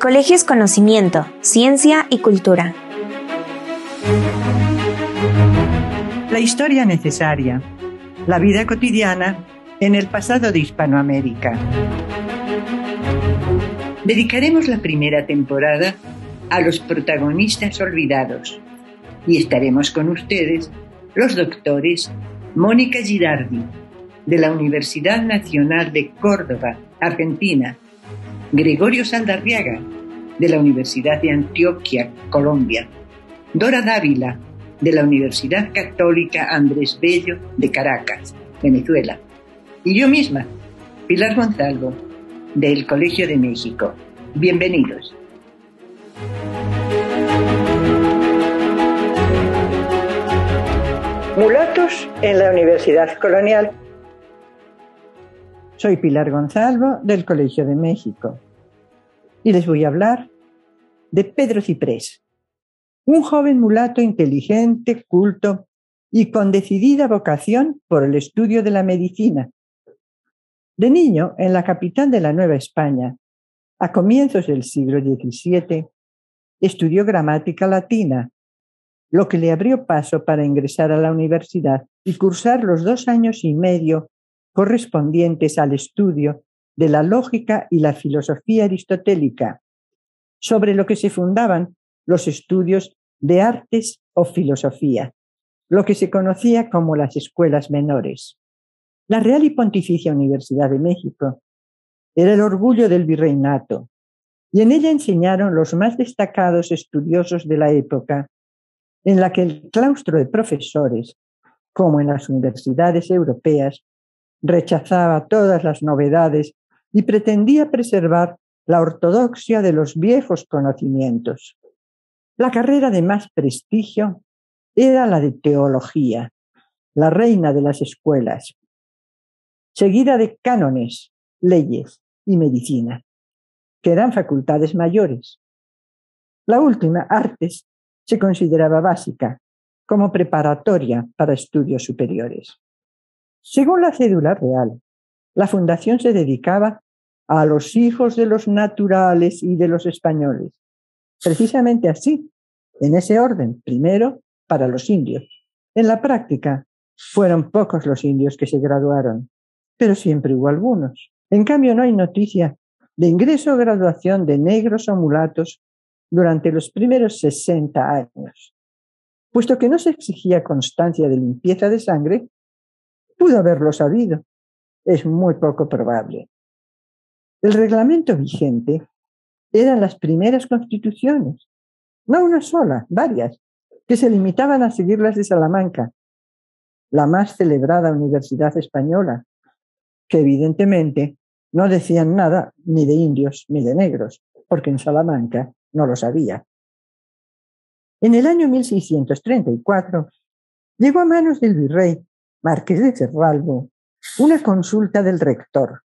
colegio es conocimiento, ciencia y cultura. La historia necesaria. La vida cotidiana en el pasado de Hispanoamérica. Dedicaremos la primera temporada a los protagonistas olvidados y estaremos con ustedes los doctores Mónica Girardi, de la Universidad Nacional de Córdoba, Argentina, Gregorio Saldarriaga, de la Universidad de Antioquia, Colombia, Dora Dávila, de la Universidad Católica Andrés Bello de Caracas, Venezuela, y yo misma, Pilar Gonzalo, del Colegio de México. Bienvenidos. Mulatos en la Universidad Colonial. Soy Pilar Gonzalo del Colegio de México y les voy a hablar de Pedro Ciprés, un joven mulato inteligente, culto y con decidida vocación por el estudio de la medicina. De niño, en la capital de la Nueva España, a comienzos del siglo XVII, estudió gramática latina lo que le abrió paso para ingresar a la universidad y cursar los dos años y medio correspondientes al estudio de la lógica y la filosofía aristotélica, sobre lo que se fundaban los estudios de artes o filosofía, lo que se conocía como las escuelas menores. La Real y Pontificia Universidad de México era el orgullo del virreinato, y en ella enseñaron los más destacados estudiosos de la época en la que el claustro de profesores, como en las universidades europeas, rechazaba todas las novedades y pretendía preservar la ortodoxia de los viejos conocimientos. La carrera de más prestigio era la de teología, la reina de las escuelas, seguida de cánones, leyes y medicina, que eran facultades mayores. La última, artes, se consideraba básica, como preparatoria para estudios superiores. Según la cédula real, la fundación se dedicaba a los hijos de los naturales y de los españoles. Precisamente así, en ese orden, primero para los indios. En la práctica, fueron pocos los indios que se graduaron, pero siempre hubo algunos. En cambio, no hay noticia de ingreso o graduación de negros o mulatos durante los primeros 60 años. Puesto que no se exigía constancia de limpieza de sangre, pudo haberlo sabido. Es muy poco probable. El reglamento vigente eran las primeras constituciones, no una sola, varias, que se limitaban a seguir las de Salamanca, la más celebrada universidad española, que evidentemente no decían nada ni de indios ni de negros, porque en Salamanca no lo sabía. En el año 1634 llegó a manos del virrey Marqués de Cerralbo una consulta del rector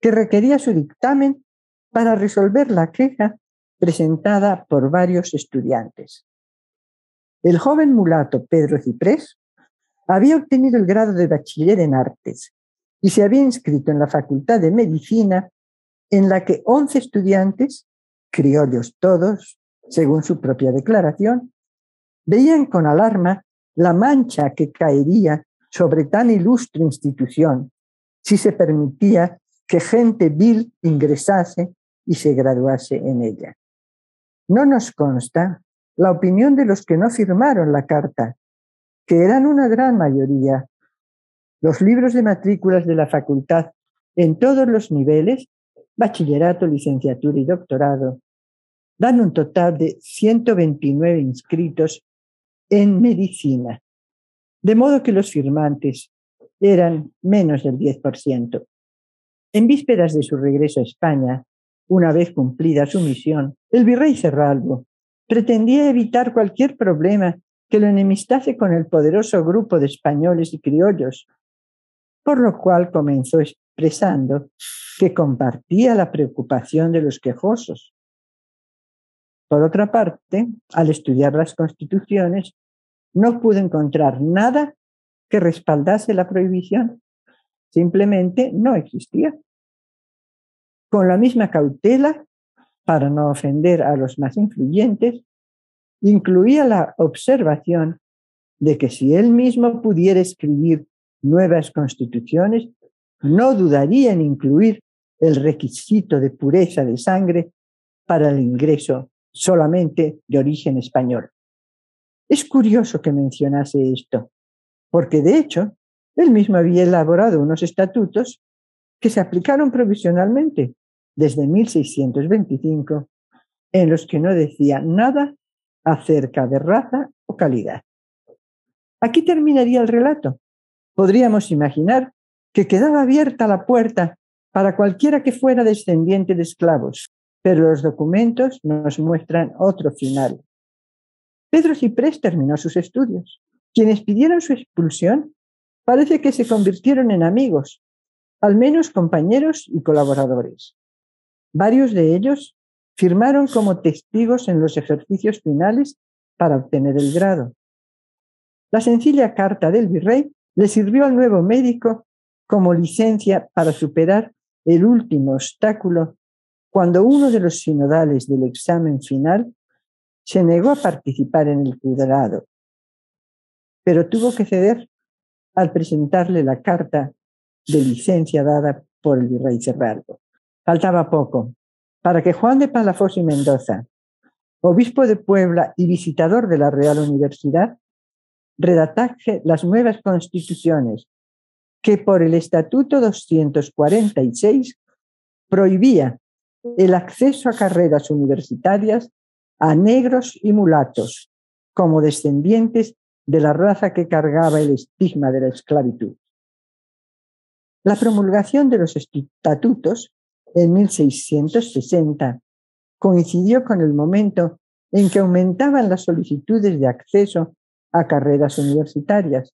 que requería su dictamen para resolver la queja presentada por varios estudiantes. El joven mulato Pedro Ciprés había obtenido el grado de bachiller en artes y se había inscrito en la Facultad de Medicina en la que 11 estudiantes criollos todos, según su propia declaración, veían con alarma la mancha que caería sobre tan ilustre institución si se permitía que gente vil ingresase y se graduase en ella. No nos consta la opinión de los que no firmaron la carta, que eran una gran mayoría. Los libros de matrículas de la facultad en todos los niveles, bachillerato, licenciatura y doctorado, dan un total de 129 inscritos en medicina, de modo que los firmantes eran menos del 10%. En vísperas de su regreso a España, una vez cumplida su misión, el virrey Cerralbo pretendía evitar cualquier problema que lo enemistase con el poderoso grupo de españoles y criollos, por lo cual comenzó expresando que compartía la preocupación de los quejosos por otra parte, al estudiar las constituciones, no pudo encontrar nada que respaldase la prohibición. Simplemente no existía. Con la misma cautela, para no ofender a los más influyentes, incluía la observación de que si él mismo pudiera escribir nuevas constituciones, no dudaría en incluir el requisito de pureza de sangre para el ingreso solamente de origen español. Es curioso que mencionase esto, porque de hecho él mismo había elaborado unos estatutos que se aplicaron provisionalmente desde 1625, en los que no decía nada acerca de raza o calidad. Aquí terminaría el relato. Podríamos imaginar que quedaba abierta la puerta para cualquiera que fuera descendiente de esclavos, pero los documentos nos muestran otro final. Pedro Ciprés terminó sus estudios. Quienes pidieron su expulsión parece que se convirtieron en amigos, al menos compañeros y colaboradores. Varios de ellos firmaron como testigos en los ejercicios finales para obtener el grado. La sencilla carta del virrey le sirvió al nuevo médico como licencia para superar el último obstáculo cuando uno de los sinodales del examen final se negó a participar en el cuidado, pero tuvo que ceder al presentarle la carta de licencia dada por el virrey Cerraldo. Faltaba poco para que Juan de Palafox y Mendoza, obispo de Puebla y visitador de la Real Universidad, redactase las nuevas constituciones que por el Estatuto 246 prohibía el acceso a carreras universitarias a negros y mulatos como descendientes de la raza que cargaba el estigma de la esclavitud. La promulgación de los estatutos en 1660 coincidió con el momento en que aumentaban las solicitudes de acceso a carreras universitarias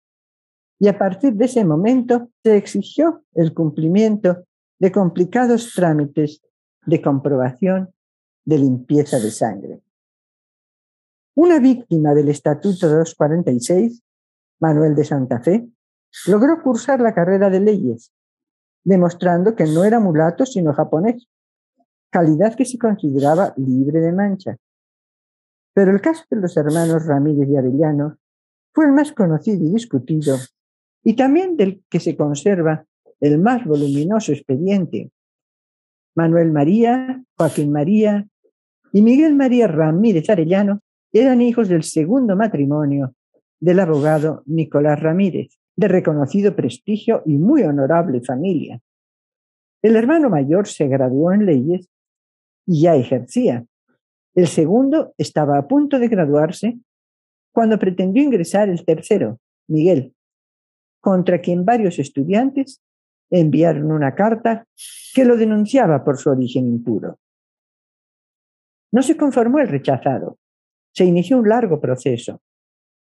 y a partir de ese momento se exigió el cumplimiento de complicados trámites de comprobación de limpieza de sangre. Una víctima del Estatuto 246, Manuel de Santa Fe, logró cursar la carrera de leyes, demostrando que no era mulato sino japonés, calidad que se consideraba libre de mancha. Pero el caso de los hermanos Ramírez y Arellano fue el más conocido y discutido, y también del que se conserva el más voluminoso expediente. Manuel María, Joaquín María y Miguel María Ramírez Arellano eran hijos del segundo matrimonio del abogado Nicolás Ramírez, de reconocido prestigio y muy honorable familia. El hermano mayor se graduó en leyes y ya ejercía. El segundo estaba a punto de graduarse cuando pretendió ingresar el tercero, Miguel, contra quien varios estudiantes enviaron una carta que lo denunciaba por su origen impuro. No se conformó el rechazado. Se inició un largo proceso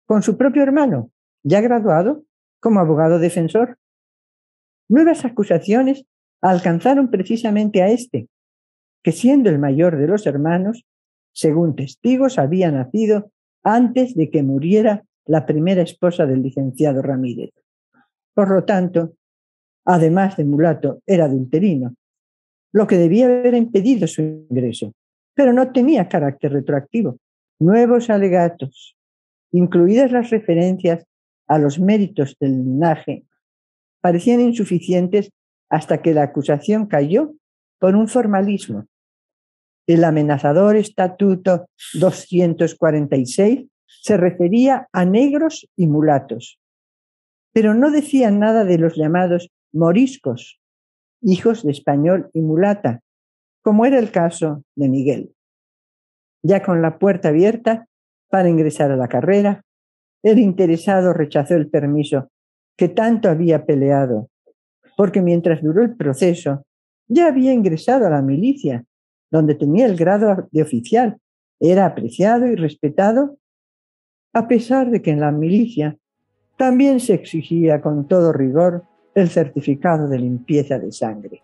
con su propio hermano, ya graduado como abogado defensor. Nuevas acusaciones alcanzaron precisamente a este, que siendo el mayor de los hermanos, según testigos, había nacido antes de que muriera la primera esposa del licenciado Ramírez. Por lo tanto, además de mulato, era adulterino, lo que debía haber impedido su ingreso, pero no tenía carácter retroactivo. Nuevos alegatos, incluidas las referencias a los méritos del linaje, parecían insuficientes hasta que la acusación cayó por un formalismo. El amenazador Estatuto 246 se refería a negros y mulatos, pero no decía nada de los llamados moriscos, hijos de español y mulata, como era el caso de Miguel. Ya con la puerta abierta para ingresar a la carrera, el interesado rechazó el permiso que tanto había peleado, porque mientras duró el proceso, ya había ingresado a la milicia, donde tenía el grado de oficial, era apreciado y respetado, a pesar de que en la milicia también se exigía con todo rigor el certificado de limpieza de sangre.